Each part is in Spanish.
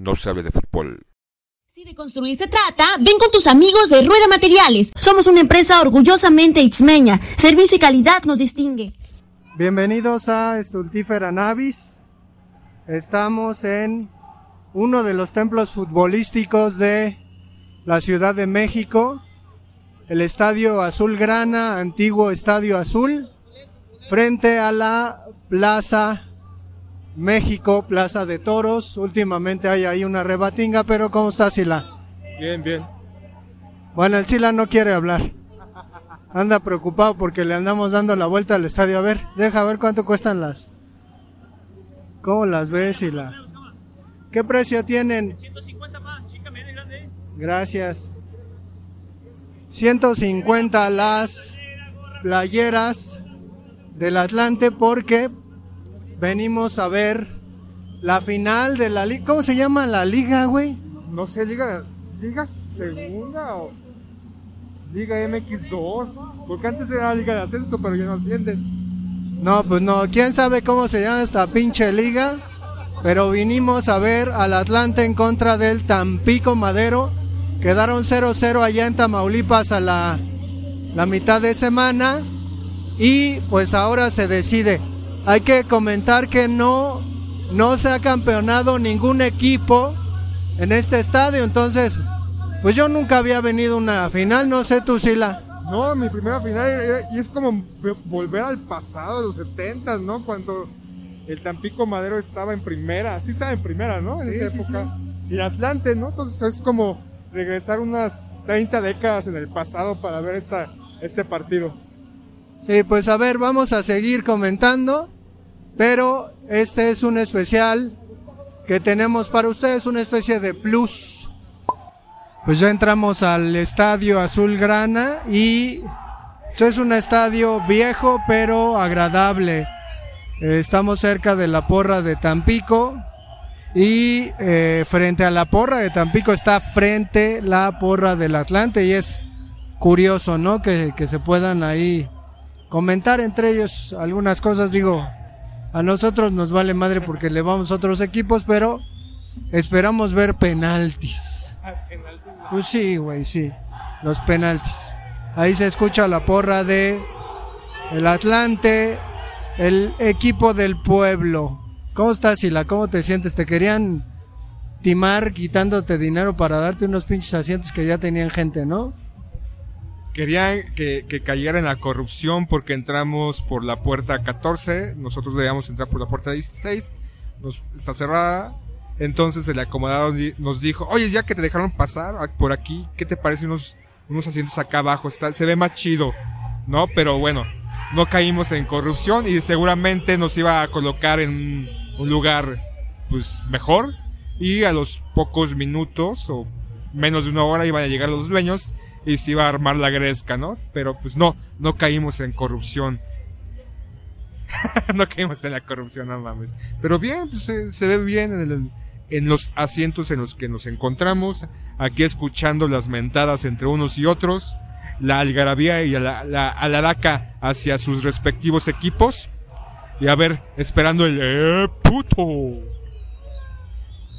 no sabe de fútbol. Si de construir se trata, ven con tus amigos de Rueda Materiales. Somos una empresa orgullosamente itzmeña. Servicio y calidad nos distingue. Bienvenidos a Estultífera Navis. Estamos en uno de los templos futbolísticos de la Ciudad de México, el Estadio Azul Grana, antiguo Estadio Azul, frente a la Plaza México, Plaza de Toros. Últimamente hay ahí una rebatinga, pero ¿cómo está Sila? Bien, bien. Bueno, el Sila no quiere hablar. Anda preocupado porque le andamos dando la vuelta al estadio. A ver, deja ver cuánto cuestan las. ¿Cómo las ves, Sila? ¿Qué precio tienen? 150 más, chica, media, grande. Gracias. 150 las playeras del Atlante porque venimos a ver la final de la liga. ¿Cómo se llama la liga, güey? No sé, liga, liga segunda o liga MX2, porque antes era liga de ascenso, pero ya no ascienden. No, pues no, quién sabe cómo se llama esta pinche liga, pero vinimos a ver al Atlante en contra del Tampico Madero. Quedaron 0-0 allá en Tamaulipas a la, la mitad de semana y pues ahora se decide. Hay que comentar que no, no se ha campeonado ningún equipo en este estadio, entonces, pues yo nunca había venido a una final, no sé tú, Sila. No, mi primera final y es como volver al pasado de los 70, ¿no? Cuando el Tampico Madero estaba en primera, sí estaba en primera, ¿no? En esa época. Y el Atlante, ¿no? Entonces es como regresar unas 30 décadas en el pasado para ver esta, este partido. Sí, pues a ver, vamos a seguir comentando, pero este es un especial que tenemos para ustedes, una especie de plus. Pues ya entramos al estadio Azul Grana y este es un estadio viejo pero agradable. estamos cerca de la porra de Tampico y eh, frente a la porra de Tampico está frente la porra del Atlante y es curioso, ¿no? Que, que se puedan ahí comentar entre ellos algunas cosas. Digo, a nosotros nos vale madre porque le vamos a otros equipos, pero esperamos ver penaltis. Pues sí, güey, sí. Los penaltis. Ahí se escucha la porra de el Atlante, el equipo del pueblo. ¿Cómo estás, Sila? ¿Cómo te sientes? ¿Te querían timar quitándote dinero para darte unos pinches asientos que ya tenían gente, no? Querían que, cayera en la corrupción porque entramos por la puerta 14, nosotros debíamos entrar por la puerta 16, nos, está cerrada. Entonces el acomodado nos dijo, oye, ya que te dejaron pasar por aquí, ¿qué te parece unos, unos asientos acá abajo? Está, se ve más chido, ¿no? Pero bueno, no caímos en corrupción y seguramente nos iba a colocar en un lugar pues mejor y a los pocos minutos o menos de una hora iban a llegar los dueños y se iba a armar la gresca, ¿no? Pero pues no, no caímos en corrupción. no caímos en la corrupción, no mames. Pero bien, pues se, ve bien en, en los asientos en los que nos encontramos, aquí escuchando las mentadas entre unos y otros, la algarabía y la, la alaraca hacia sus respectivos equipos, y a ver, esperando el ¡eh, puto!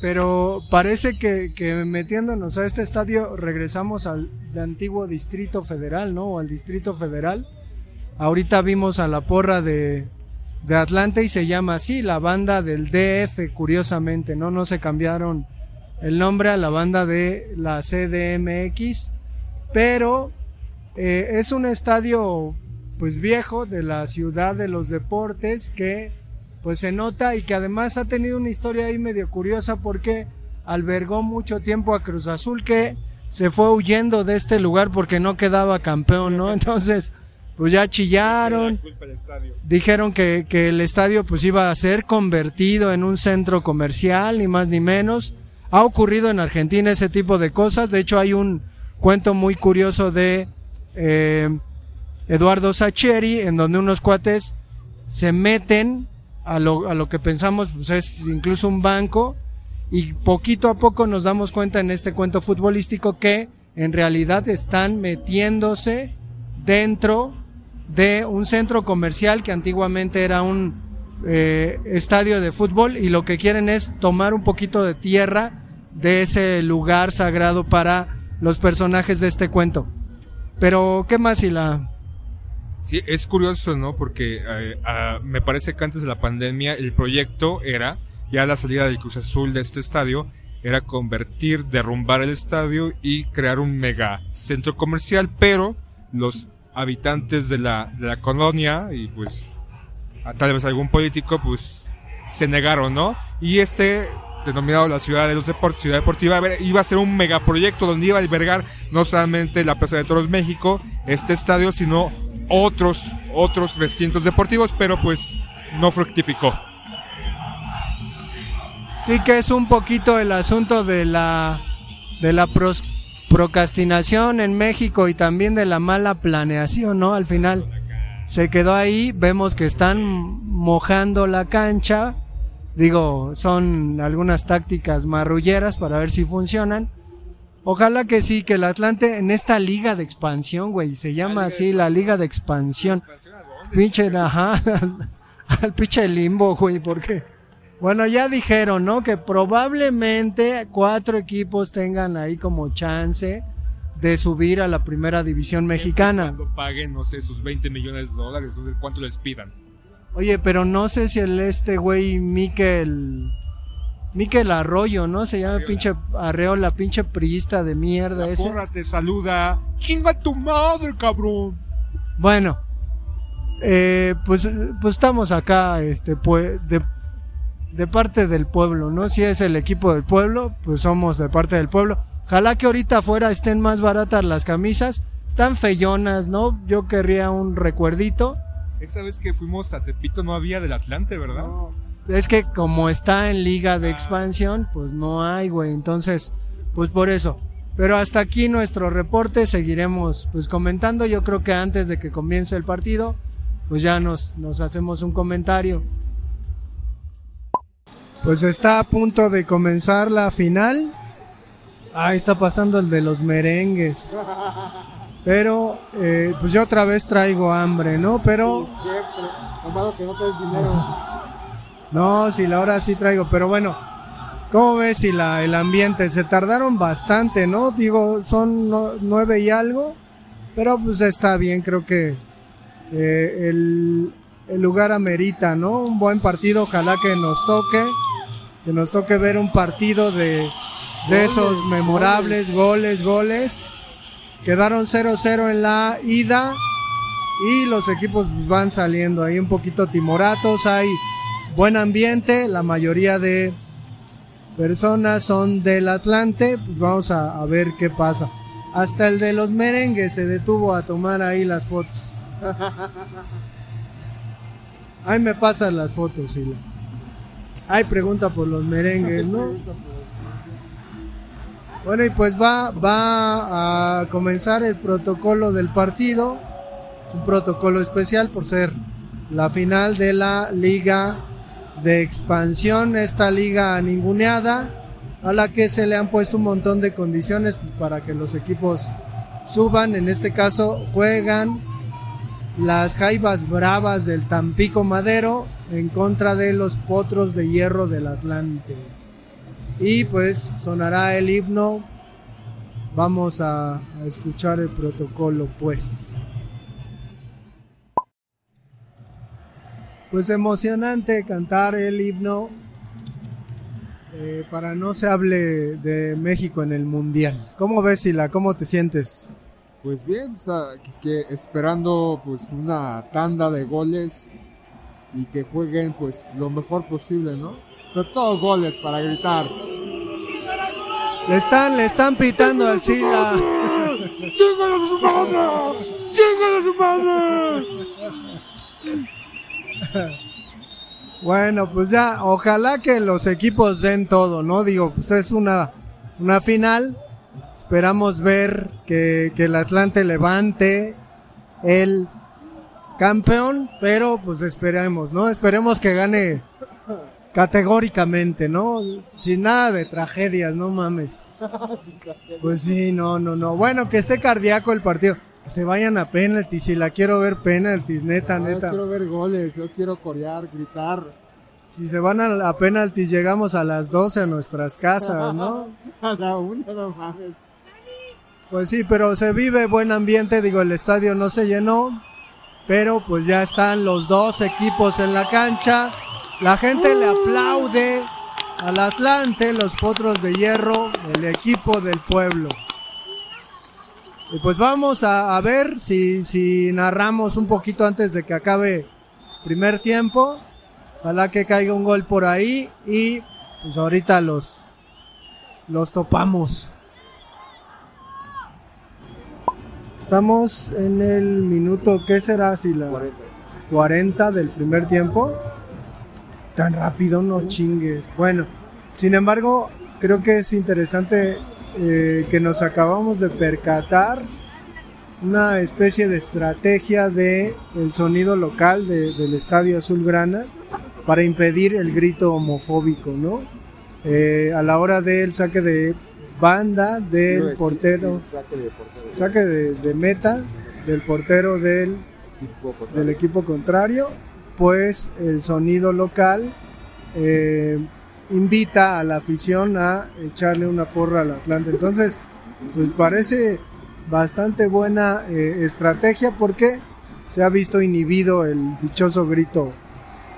Pero parece que, metiéndonos a este estadio regresamos al antiguo Distrito Federal, ¿no? O al Distrito Federal. Ahorita vimos a la porra de, de Atlanta y se llama así, la banda del DF, curiosamente, ¿no? No se cambiaron el nombre a la banda de la CDMX, pero eh, es un estadio pues viejo de la ciudad de los deportes que pues se nota y que además ha tenido una historia ahí medio curiosa porque albergó mucho tiempo a Cruz Azul que se fue huyendo de este lugar porque no quedaba campeón, ¿no? Entonces, pues ya chillaron, dijeron que, que el estadio pues iba a ser convertido en un centro comercial, ni más ni menos. Ha ocurrido en Argentina ese tipo de cosas, de hecho hay un cuento muy curioso de eh, Eduardo Sacheri, en donde unos cuates se meten a lo, a lo que pensamos pues es incluso un banco y poquito a poco nos damos cuenta en este cuento futbolístico que en realidad están metiéndose dentro de un centro comercial que antiguamente era un eh, estadio de fútbol y lo que quieren es tomar un poquito de tierra de ese lugar sagrado para los personajes de este cuento. Pero, ¿qué más, la Sí, es curioso, ¿no? Porque eh, ah, me parece que antes de la pandemia el proyecto era, ya la salida del Cruz Azul de este estadio, era convertir, derrumbar el estadio y crear un mega centro comercial, pero los habitantes de la, de la colonia y pues tal vez algún político pues se negaron, ¿no? Y este denominado la ciudad de los deportes, ciudad deportiva, iba a ser un megaproyecto donde iba a albergar no solamente la Plaza de Toros México, este estadio, sino otros, otros recintos deportivos, pero pues no fructificó. Sí que es un poquito el asunto de la de la procrastinación en México y también de la mala planeación, ¿no? Al final se quedó ahí, vemos que están mojando la cancha. Digo, son algunas tácticas marrulleras para ver si funcionan. Ojalá que sí, que el Atlante en esta liga de expansión, güey, se llama así, la liga de expansión. Pinche, ajá, al pinche limbo, güey, porque bueno, ya dijeron, ¿no? Que probablemente cuatro equipos tengan ahí como chance de subir a la primera división mexicana. Cuando paguen, no sé, sus 20 millones de dólares, cuánto les pidan. Oye, pero no sé si el este güey Miquel. Miquel Arroyo, ¿no? Se llama pinche Arreola, pinche priista de mierda la ese. Porra te saluda. ¡Chinga tu madre, cabrón! Bueno, eh, pues, pues estamos acá, este, pues, de, de parte del pueblo, ¿no? Si es el equipo del pueblo, pues somos de parte del pueblo. Ojalá que ahorita afuera estén más baratas las camisas. Están feyonas, ¿no? Yo querría un recuerdito. Esa vez que fuimos a Tepito no había del Atlante, ¿verdad? Es que como está en liga de expansión, pues no hay, güey. Entonces, pues por eso. Pero hasta aquí nuestro reporte, seguiremos pues comentando. Yo creo que antes de que comience el partido, pues ya nos, nos hacemos un comentario. Pues está a punto de comenzar la final. Ahí está pasando el de los merengues. Pero, eh, pues yo otra vez traigo hambre, ¿no? Pero... que no dinero. No, si la hora sí traigo, pero bueno. ¿Cómo ves si la, el ambiente? Se tardaron bastante, ¿no? Digo, son nueve y algo. Pero pues está bien, creo que eh, el, el lugar amerita, ¿no? Un buen partido, ojalá que nos toque que nos toque ver un partido de, de esos memorables goles, goles. Quedaron 0-0 en la ida y los equipos van saliendo ahí un poquito timoratos, hay buen ambiente, la mayoría de personas son del Atlante, pues vamos a, ver qué pasa. Hasta el de los merengues se detuvo a tomar ahí las fotos. Ahí me pasan las fotos, Sila. Hay pregunta por los merengues, ¿no? Bueno, y pues va, va a comenzar el protocolo del partido. Es un protocolo especial por ser la final de la liga de expansión, esta liga ninguneada, a la que se le han puesto un montón de condiciones para que los equipos suban. En este caso juegan las Jaivas Bravas del Tampico Madero en contra de los Potros de Hierro del Atlante. Y pues sonará el himno. Vamos a, escuchar el protocolo pues. Pues emocionante cantar el himno eh, para no se hable de México en el Mundial. ¿Cómo ves, Sila? ¿Cómo te sientes? Pues bien, que, esperando pues una tanda de goles y que jueguen pues lo mejor posible, ¿no? Pero todos goles para gritar. Le están, le están pitando al Sila. ¡Chingale a su madre! ¡Chingale a su madre! Bueno, pues ya, ojalá que los equipos den todo, ¿no? Digo, pues es una, una final Esperamos ver que, el Atlante levante el campeón, pero pues esperemos, ¿no? Esperemos que gane categóricamente, ¿no? Sin nada de tragedias, no mames. Pues sí, no, no, no. Bueno, que esté cardíaco el partido. Que se vayan a penaltis. Si la quiero ver penaltis, neta, neta. Yo quiero ver goles, yo quiero corear, gritar. si se van a la penalti llegamos a las 12 a nuestras casas, ¿no? A la una, no mames. Pues sí, pero se vive buen ambiente, digo, el estadio no se llenó, pero pues ya están los dos equipos en la cancha, la gente le aplaude al Atlante, los Potros de Hierro, el equipo del pueblo. Y pues vamos a, ver si, si narramos un poquito antes de que acabe primer tiempo. Ojalá que caiga un gol por ahí y pues ahorita los, los topamos. Estamos en el minuto, ¿qué será? Si la 40. del primer tiempo. Tan rápido, no chingues. Bueno, sin embargo, creo que es interesante eh, que nos acabamos de percatar una especie de estrategia de el sonido local de- del Estadio Azulgrana para impedir el grito homofóbico, ¿no? Eh, a la hora del saque de banda del portero, saque de, de meta del portero del, del equipo contrario, pues el sonido local eh, invita a la afición a echarle una porra al Atlante. Entonces, pues parece bastante buena eh, estrategia porque se ha visto inhibido el dichoso grito.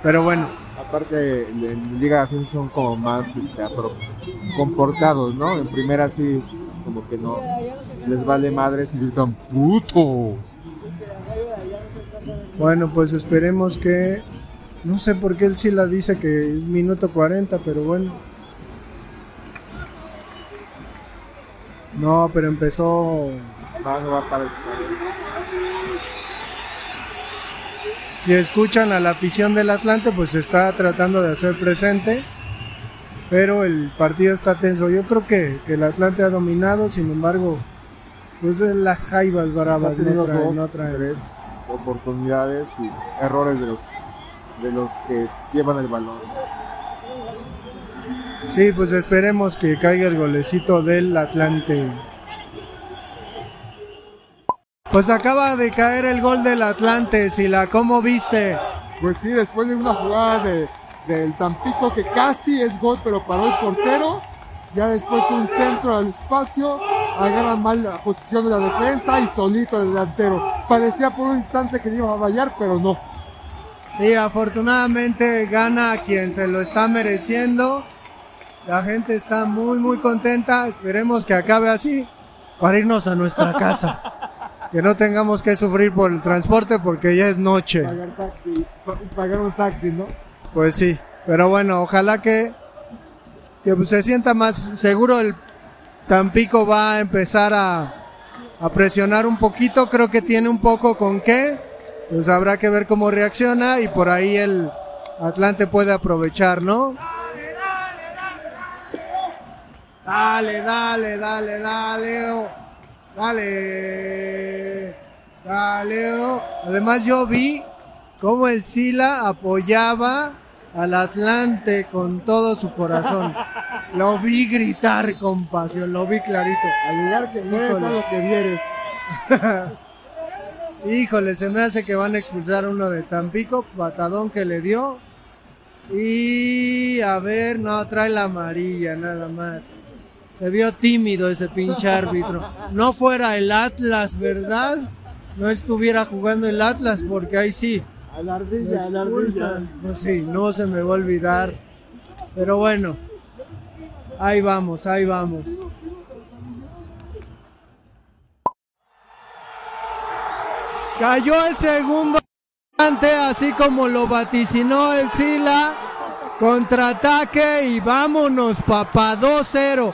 Pero bueno, Aparte, en Liga de Ascenso son como más este, comportados, ¿no? En primera sí, como que no les vale madres y gritan puto. bueno, pues esperemos que... No sé por qué él sí la dice que es minuto 40, pero bueno. No, pero empezó... Si escuchan a la afición del Atlante, pues se está tratando de hacer presente. Pero el partido está tenso. Yo creo que, que el Atlante ha dominado, sin embargo, pues las jaivas bravas no traen, no traen. tres oportunidades y errores de los de los que llevan el balón. Sí, pues esperemos que caiga el golecito del Atlante. Pues acaba de caer el gol del Atlante, Sila, ¿cómo viste? Pues sí, después de una jugada de, del Tampico que casi es gol, pero paró el portero. Ya después un centro al espacio, agarra mal la posición de la defensa y solito el delantero. Parecía por un instante que iba a fallar, pero no. Sí, afortunadamente gana quien se lo está mereciendo. La gente está muy, muy contenta. Esperemos que acabe así para irnos a nuestra casa. Que no tengamos que sufrir por el transporte porque ya es noche. Pagar taxi, pa- pagar un taxi, ¿no? Pues sí, pero bueno, ojalá que, que pues, se sienta más seguro. El Tampico va a empezar a, a presionar un poquito. Creo que tiene un poco con qué. Pues habrá que ver cómo reacciona y por ahí el Atlante puede aprovechar, ¿no? Dale, dale, dale, dale. oh. Dale. Dale. oh. Además yo vi cómo el Sila apoyaba al Atlante con todo su corazón. Lo vi gritar con pasión, lo vi clarito. Al lugar que fue, es a Híjole. lo que vieres. Híjole, se me hace que van a expulsar uno de Tampico, patadón que le dio. Y a ver, no, trae la amarilla nada más. Se vio tímido ese pinche árbitro. No fuera el Atlas, ¿verdad? No estuviera jugando el Atlas porque ahí sí. A la ardilla, a la ardilla. Pues sí, no se me va a olvidar. Pero bueno, ahí vamos, ahí vamos. Cayó el segundo así como lo vaticinó el Sila. Contraataque y vámonos, papá, 2-0.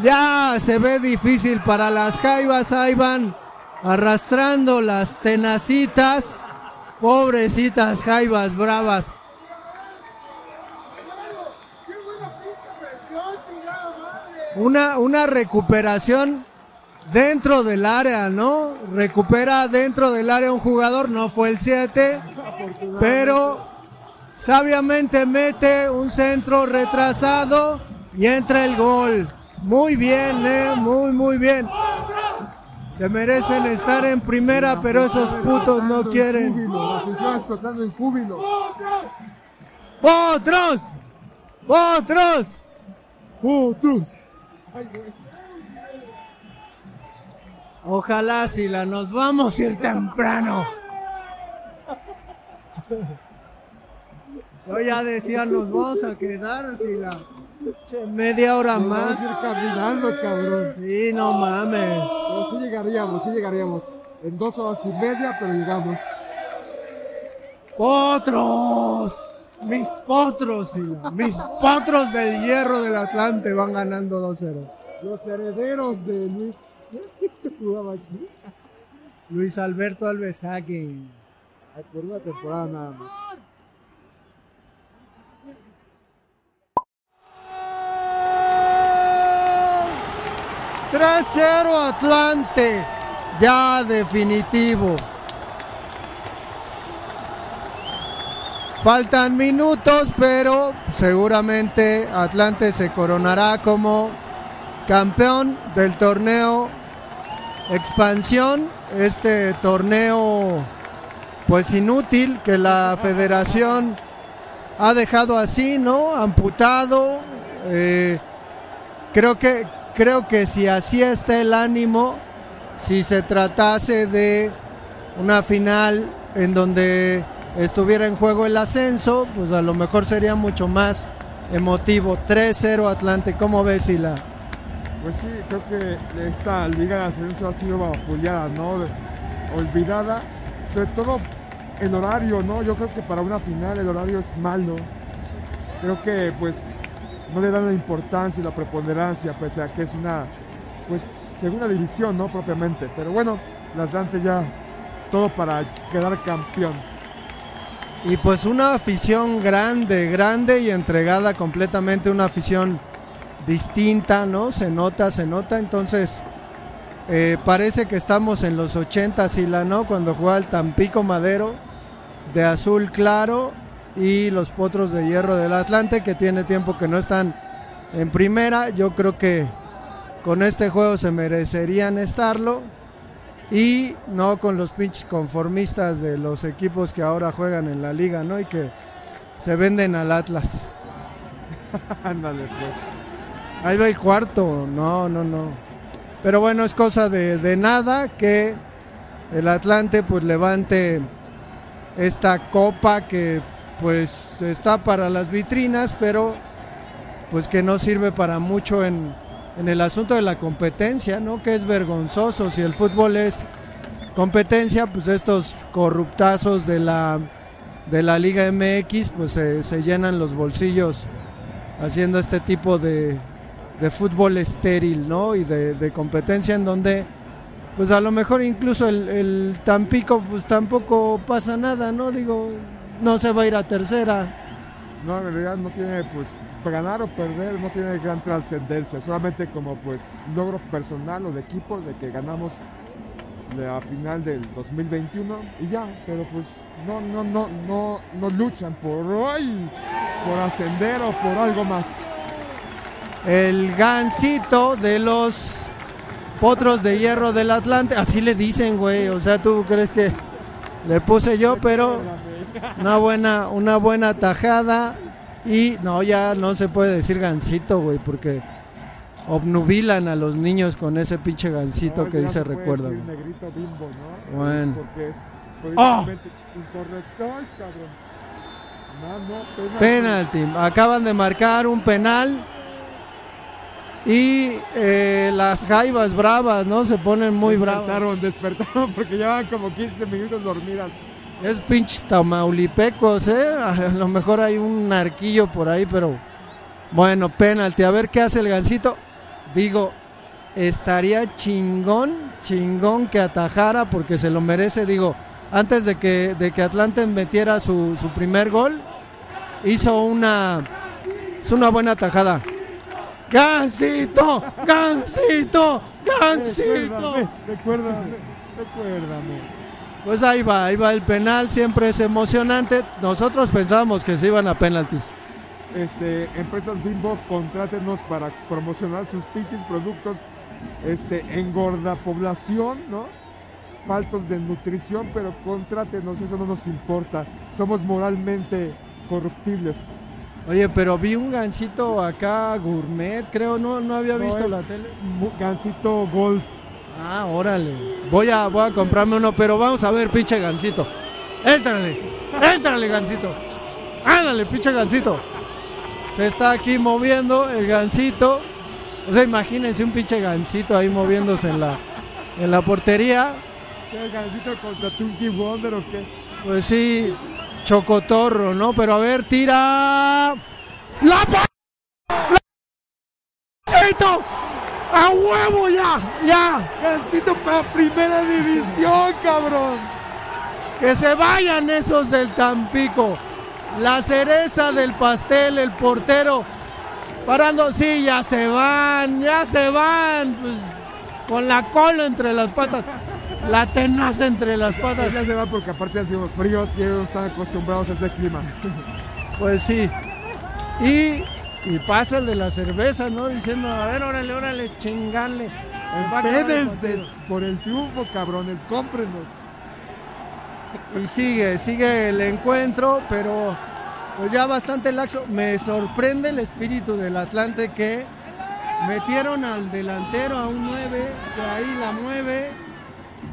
Ya se ve difícil para las jaivas, ahí van arrastrando las tenacitas. Pobrecitas jaivas bravas. Una, una recuperación dentro del área, ¿no? Recupera dentro del área un jugador, no fue el 7, pero sabiamente mete un centro retrasado y entra el gol. Muy bien, ¿eh? Muy, muy bien. Se merecen estar en primera, pero esos putos no quieren. júbilo, La afición explotando en júbilo. ¡Potros! ¡Potros! ¡Otros! Ojalá si la nos vamos a ir temprano. Yo ya decía, nos vamos a quedar si la che, media hora Nos más. Vamos a ir caminando, cabrón. Sí, no mames. Pero sí llegaríamos, sí llegaríamos. En dos horas y media, pero llegamos. ¡Potros! Mis potros, Sila. Mis potros del hierro del Atlante van ganando 2-0. Los herederos de Luis. ¿Quién jugaba aquí? Luis Alberto Alvesaque. Ay, Por una temporada nada más. ¡3-0 Atlante! Ya definitivo. Faltan minutos, pero seguramente Atlante se coronará como campeón del torneo expansión. Este torneo, pues inútil, que la federación ha dejado así, ¿no? Amputado. Eh, creo que creo que si así está el ánimo, si se tratase de una final en donde estuviera en juego el ascenso, pues a lo mejor sería mucho más emotivo. 3-0 Atlante, ¿cómo ves, Sila? Pues sí, creo que esta Liga de Ascenso ha sido vapuleada, ¿no? Olvidada. Sobre todo el horario, ¿no? Yo creo que para una final el horario es malo. Creo que pues no le dan la importancia y la preponderancia, pese a que es una pues segunda división, ¿no? Propiamente. Pero bueno, el Atlante ya todo para quedar campeón. Y pues una afición grande, grande y entregada completamente, una afición distinta, ¿no? Se nota, se nota. Entonces, eh, parece que estamos en los 80, Sila, ¿no? Cuando juega el Tampico Madero de azul claro y los Potros de Hierro del Atlante, que tiene tiempo que no están en primera. Yo creo que con este juego se merecerían estarlo. Y no con los pinches conformistas de los equipos que ahora juegan en la liga, ¿no? Y que se venden al Atlas. Ándale, pues. Ahí va el cuarto. No, no, no. Pero bueno, es cosa de, nada que el Atlante pues levante esta copa que pues está para las vitrinas, pero pues que no sirve para mucho en, en el asunto de la competencia, ¿no? Que es vergonzoso. Si el fútbol es competencia, pues estos corruptazos de la, de la Liga MX, pues se, se llenan los bolsillos haciendo este tipo de, de fútbol estéril, ¿no? Y de, competencia en donde, pues a lo mejor incluso el, el Tampico, pues tampoco pasa nada, ¿no? Digo, no se va a ir a tercera. No, en realidad no tiene, pues, ganar o perder no tiene gran trascendencia, solamente como, pues, logro personal o de equipo de que ganamos la final del 2021 y ya, pero pues no, no, no, no, no luchan por ay, por ascender o por algo más. El gancito de los potros de hierro del Atlante, así le dicen, güey. O sea, tú crees que le puse yo, pero una buena, una buena tajada. Y no, ya no se puede decir gancito, güey, porque obnubilan a los niños con ese pinche gancito No, que dice no puede recuerda. decir güey. negrito bimbo, ¿no? Bueno. Porque es ¡Ah! Penalti. Acaban de marcar un penal. Y eh, las jaivas bravas, ¿no? Se ponen muy bravas. Despertaron, despertaron porque llevan como 15 minutos dormidas. Es pinches tamaulipecos, ¿eh? A lo mejor hay un arquillo por ahí, pero bueno, penalti. A ver qué hace el gancito. Digo, estaría chingón, chingón que atajara porque se lo merece. Digo, antes de que, de que Atlante metiera su, su primer gol, hizo una, es una buena atajada. ¡Gancito! ¡Gancito! ¡Gancito! Recuérdame, recuérdame, recuérdame. Pues ahí va, ahí va el penal, siempre es emocionante. Nosotros pensábamos que se iban a penaltis. Este, empresas Bimbo, contrátenos para promocionar sus pinches productos. Este, engorda población, ¿no? Faltos de nutrición, pero contrátenos, eso no nos importa. Somos moralmente incorruptibles. Oye, pero vi un gancito acá gourmet, creo, no, no había No, visto la tele. Gansito Gold. Ah, órale. Voy a, voy a comprarme uno, pero vamos a ver, pinche gancito. Éntrale, éntrale, gancito. Ándale, pinche gancito. Se está aquí moviendo el gancito. O sea, imagínense un pinche gancito ahí moviéndose en la, en la portería. ¿Qué Gansito contra Tunky Wonder o qué? Pues sí, chocotorro, ¿no? Pero a ver, tira. ¡La pa- ¡La Gancito! ¡A huevo ya! ¡Ya! Gansito para primera división, cabrón. Que se vayan esos del Tampico. La cereza del pastel, el portero. Parando, sí, ya se van, ya se van. Pues con la cola entre las patas. La tenaza entre las patas. Ya se va porque aparte hace frío, y ellos están acostumbrados a ese clima. Pues sí. Y, y pasa el de la cerveza, ¿no? Diciendo, a ver, órale, órale, chingale. Va a acabar el Pédense partido. por el triunfo, cabrones, cómprenos. Y sigue, sigue el encuentro, pero pues ya bastante laxo. Me sorprende el espíritu del Atlante que metieron al delantero a un 9, que ahí la mueve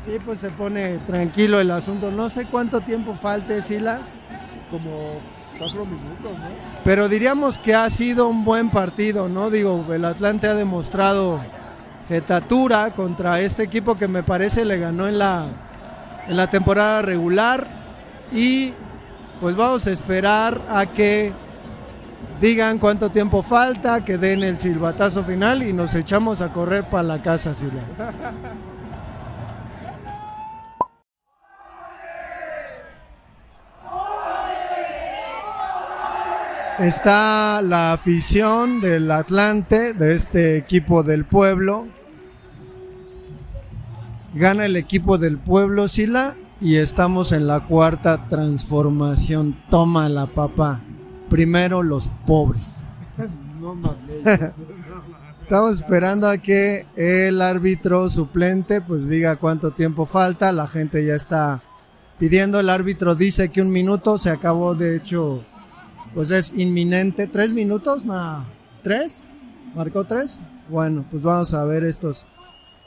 y pues se pone tranquilo el asunto. No sé cuánto tiempo falte, Sila, Como cuatro minutos, ¿no? pero diríamos que ha sido un buen partido, ¿no? Digo, el Atlante ha demostrado jetatura contra este equipo que me parece le ganó en la, en la temporada regular y pues vamos a esperar a que digan cuánto tiempo falta, que den el silbatazo final y nos echamos a correr para la casa, Sila. Está la afición del Atlante, de este equipo del pueblo. Gana el equipo del pueblo, Sila, y estamos en la cuarta transformación. Toma la papa. Primero los pobres. No mames. Estamos esperando a que el árbitro suplente pues diga cuánto tiempo falta. La gente ya está pidiendo. El árbitro dice que un minuto se acabó. De hecho, pues es inminente. ¿Tres minutos? No. ¿Tres? ¿Marcó tres? Bueno, pues vamos a ver estos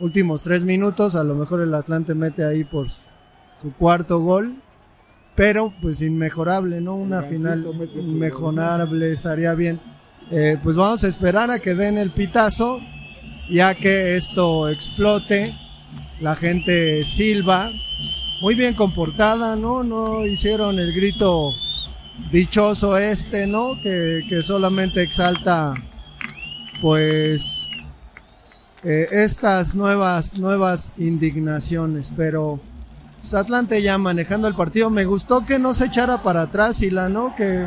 últimos tres minutos. A lo mejor el Atlante mete ahí por su cuarto gol. Pero pues inmejorable, ¿no? Una final inmejorable estaría bien. Eh, pues vamos a esperar a que den el pitazo, ya que esto explote. La gente silba, muy bien comportada, ¿no? No hicieron el grito dichoso este, ¿no? Que, que solamente exalta, pues, eh, estas nuevas, nuevas indignaciones. Pero pues, Atlante ya manejando el partido, me gustó que no se echara para atrás y la, ¿no? Que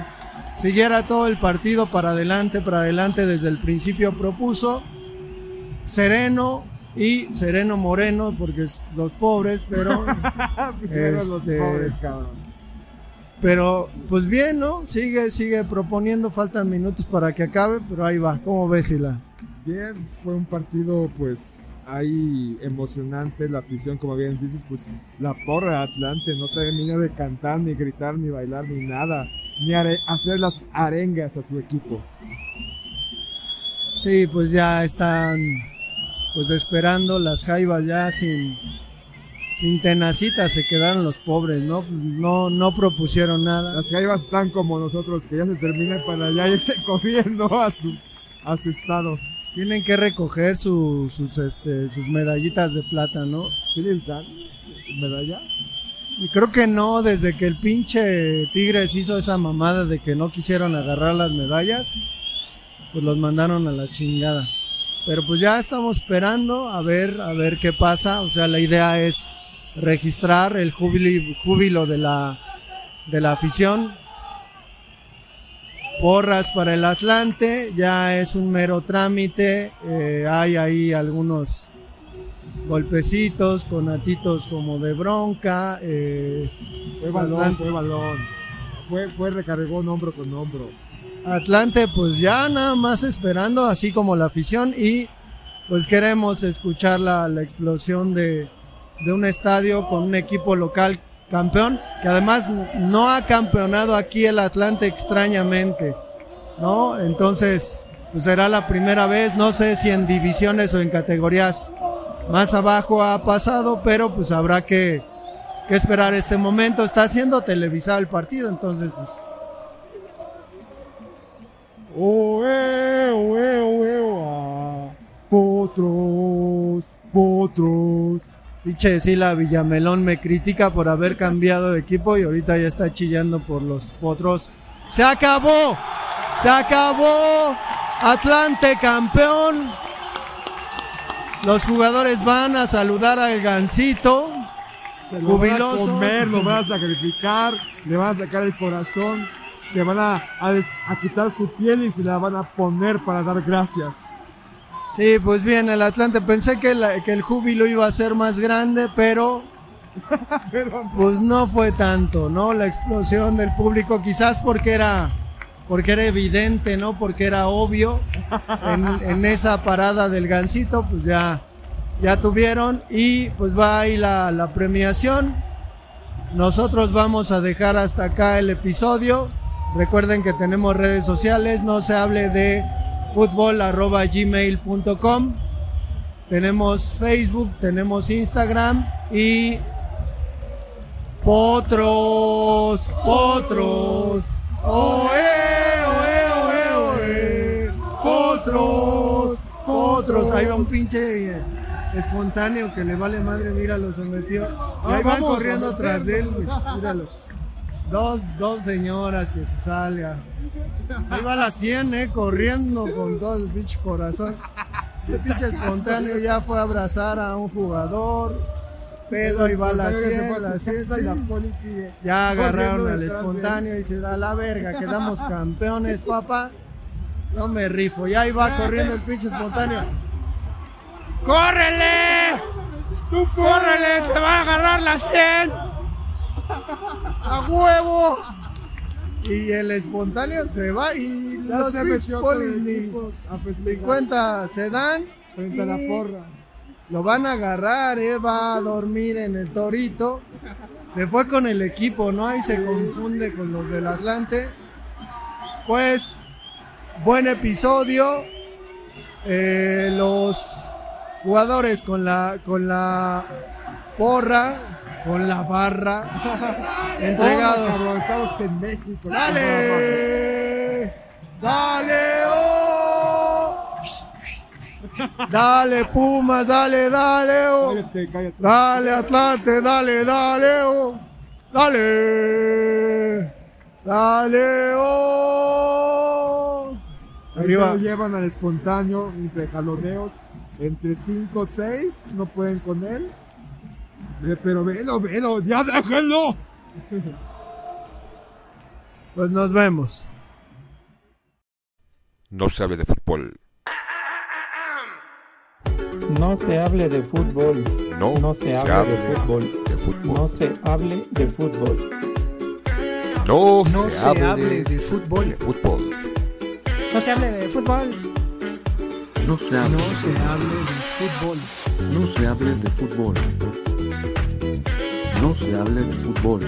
siguiera todo el partido para adelante, para adelante desde el principio propuso. Sereno y Sereno Moreno, porque es los pobres, pero, Primero los Este- pobres, cabrón. Pero pues bien, ¿no? Sigue, sigue proponiendo, faltan minutos para que acabe, pero ahí va. ¿Cómo ves, Sila? Bien, fue un partido pues ahí emocionante, la afición como bien dices, pues la porra de Atlante no termina de cantar, ni gritar, ni bailar, ni nada, ni hacer las arengas a su equipo. Sí, pues ya están pues esperando las jaivas ya sin sin tenacita se quedaron los pobres, ¿no? Pues no no propusieron nada. Las jaivas están como nosotros, que ya se termina para ya irse corriendo a su, a su estado. Tienen que recoger su- sus este sus medallitas de plata, ¿no? ¿Sí les dan medalla? Y creo que no, desde que el pinche Tigres hizo esa mamada de que no quisieron agarrar las medallas, pues los mandaron a la chingada. Pero pues ya estamos esperando a ver, a ver qué pasa. O sea, la idea es registrar el júbilo, júbilo de la de la afición. Porras para el Atlante, ya es un mero trámite. eh, hay ahí algunos golpecitos, con atitos como de bronca. eh, Fue balón, Atlante. fue balón. Fue, fue recargó hombro con hombro. Atlante pues ya nada más esperando, así como la afición y pues queremos escuchar la, la explosión de, de un estadio con un equipo local campeón, que además no ha campeonado aquí el Atlante extrañamente, ¿no? Entonces, pues será la primera vez, no sé si en divisiones o en categorías más abajo ha pasado, pero pues habrá que, que esperar este momento. Está siendo televisado el partido, entonces pues. Potros, potros. Pinche Sila Villamelón me critica por haber cambiado de equipo y ahorita ya está chillando por los potros. ¡Se acabó! ¡Se acabó! Atlante campeón. Los jugadores van a saludar al gancito. Se lo van a comer, lo van a sacrificar, le van a sacar el corazón, se van a, a des- a quitar su piel y se la van a poner para dar gracias. Sí, pues bien, el Atlante. Pensé que, la- que el júbilo iba a ser más grande, pero pues no fue tanto, ¿no? La explosión del público, quizás porque era, porque era evidente, ¿no? Porque era obvio en, en esa parada del gancito, pues ya, ya tuvieron y pues va ahí la, la premiación. Nosotros vamos a dejar hasta acá el episodio. Recuerden que tenemos redes sociales, no se hable de fútbol arroba gmail.com. Tenemos Facebook, tenemos Instagram y potros, potros. Oe, oe, oe, oe. Potros, potros. Ahí va un pinche eh, espontáneo que le vale madre, míralo, se metió. Y Ah, ahí van corriendo atrás de él, míralo. Dos, dos señoras que se salga. Ahí va la 100, eh, corriendo con todo el pinche corazón. El pinche espontáneo ya fue a abrazar a un jugador. Pedo, ahí va la 100, la 100. Y la sí. Ya agarraron al espontáneo y se da la verga. Quedamos campeones, papá. No me rifo. Ya ahí va corriendo el pinche espontáneo. ¡Córrele! ¡Tú córrele! ¡Te va a agarrar la 100! ¡A huevo! Y el espontáneo se va y Ya los se metió polis ni, ni cuenta se dan. frente a la porra. Lo van a agarrar, eh, va a dormir en el torito. Se fue con el equipo, ¿no? Ahí se confunde con los del Atlante. Pues, buen episodio. Eh, los jugadores con la, con la porra, con la barra, entregados. Cabrón, estamos en México. ¡Dale! ¡Dale! ¡Oh! Dale, Pumas, dale, dale, oh. Cállate, cállate. Dale, Atlante, dale, dale, oh. Dale. Dale, oh. Arriba. lo llevan al espontáneo entre jaloneos. Entre 5 o 6 no pueden con él. Eh, Pero velo, velo, ya déjenlo. Pues nos vemos. No se hable de fútbol. No se hable de fútbol. No, No se hable de fútbol. de fútbol. No se hable de fútbol. No, No se, se hable, hable de, de fútbol. de fútbol. No se hable de fútbol. No se hable, No se hable de fútbol. no se hable de fútbol. No se hable de fútbol.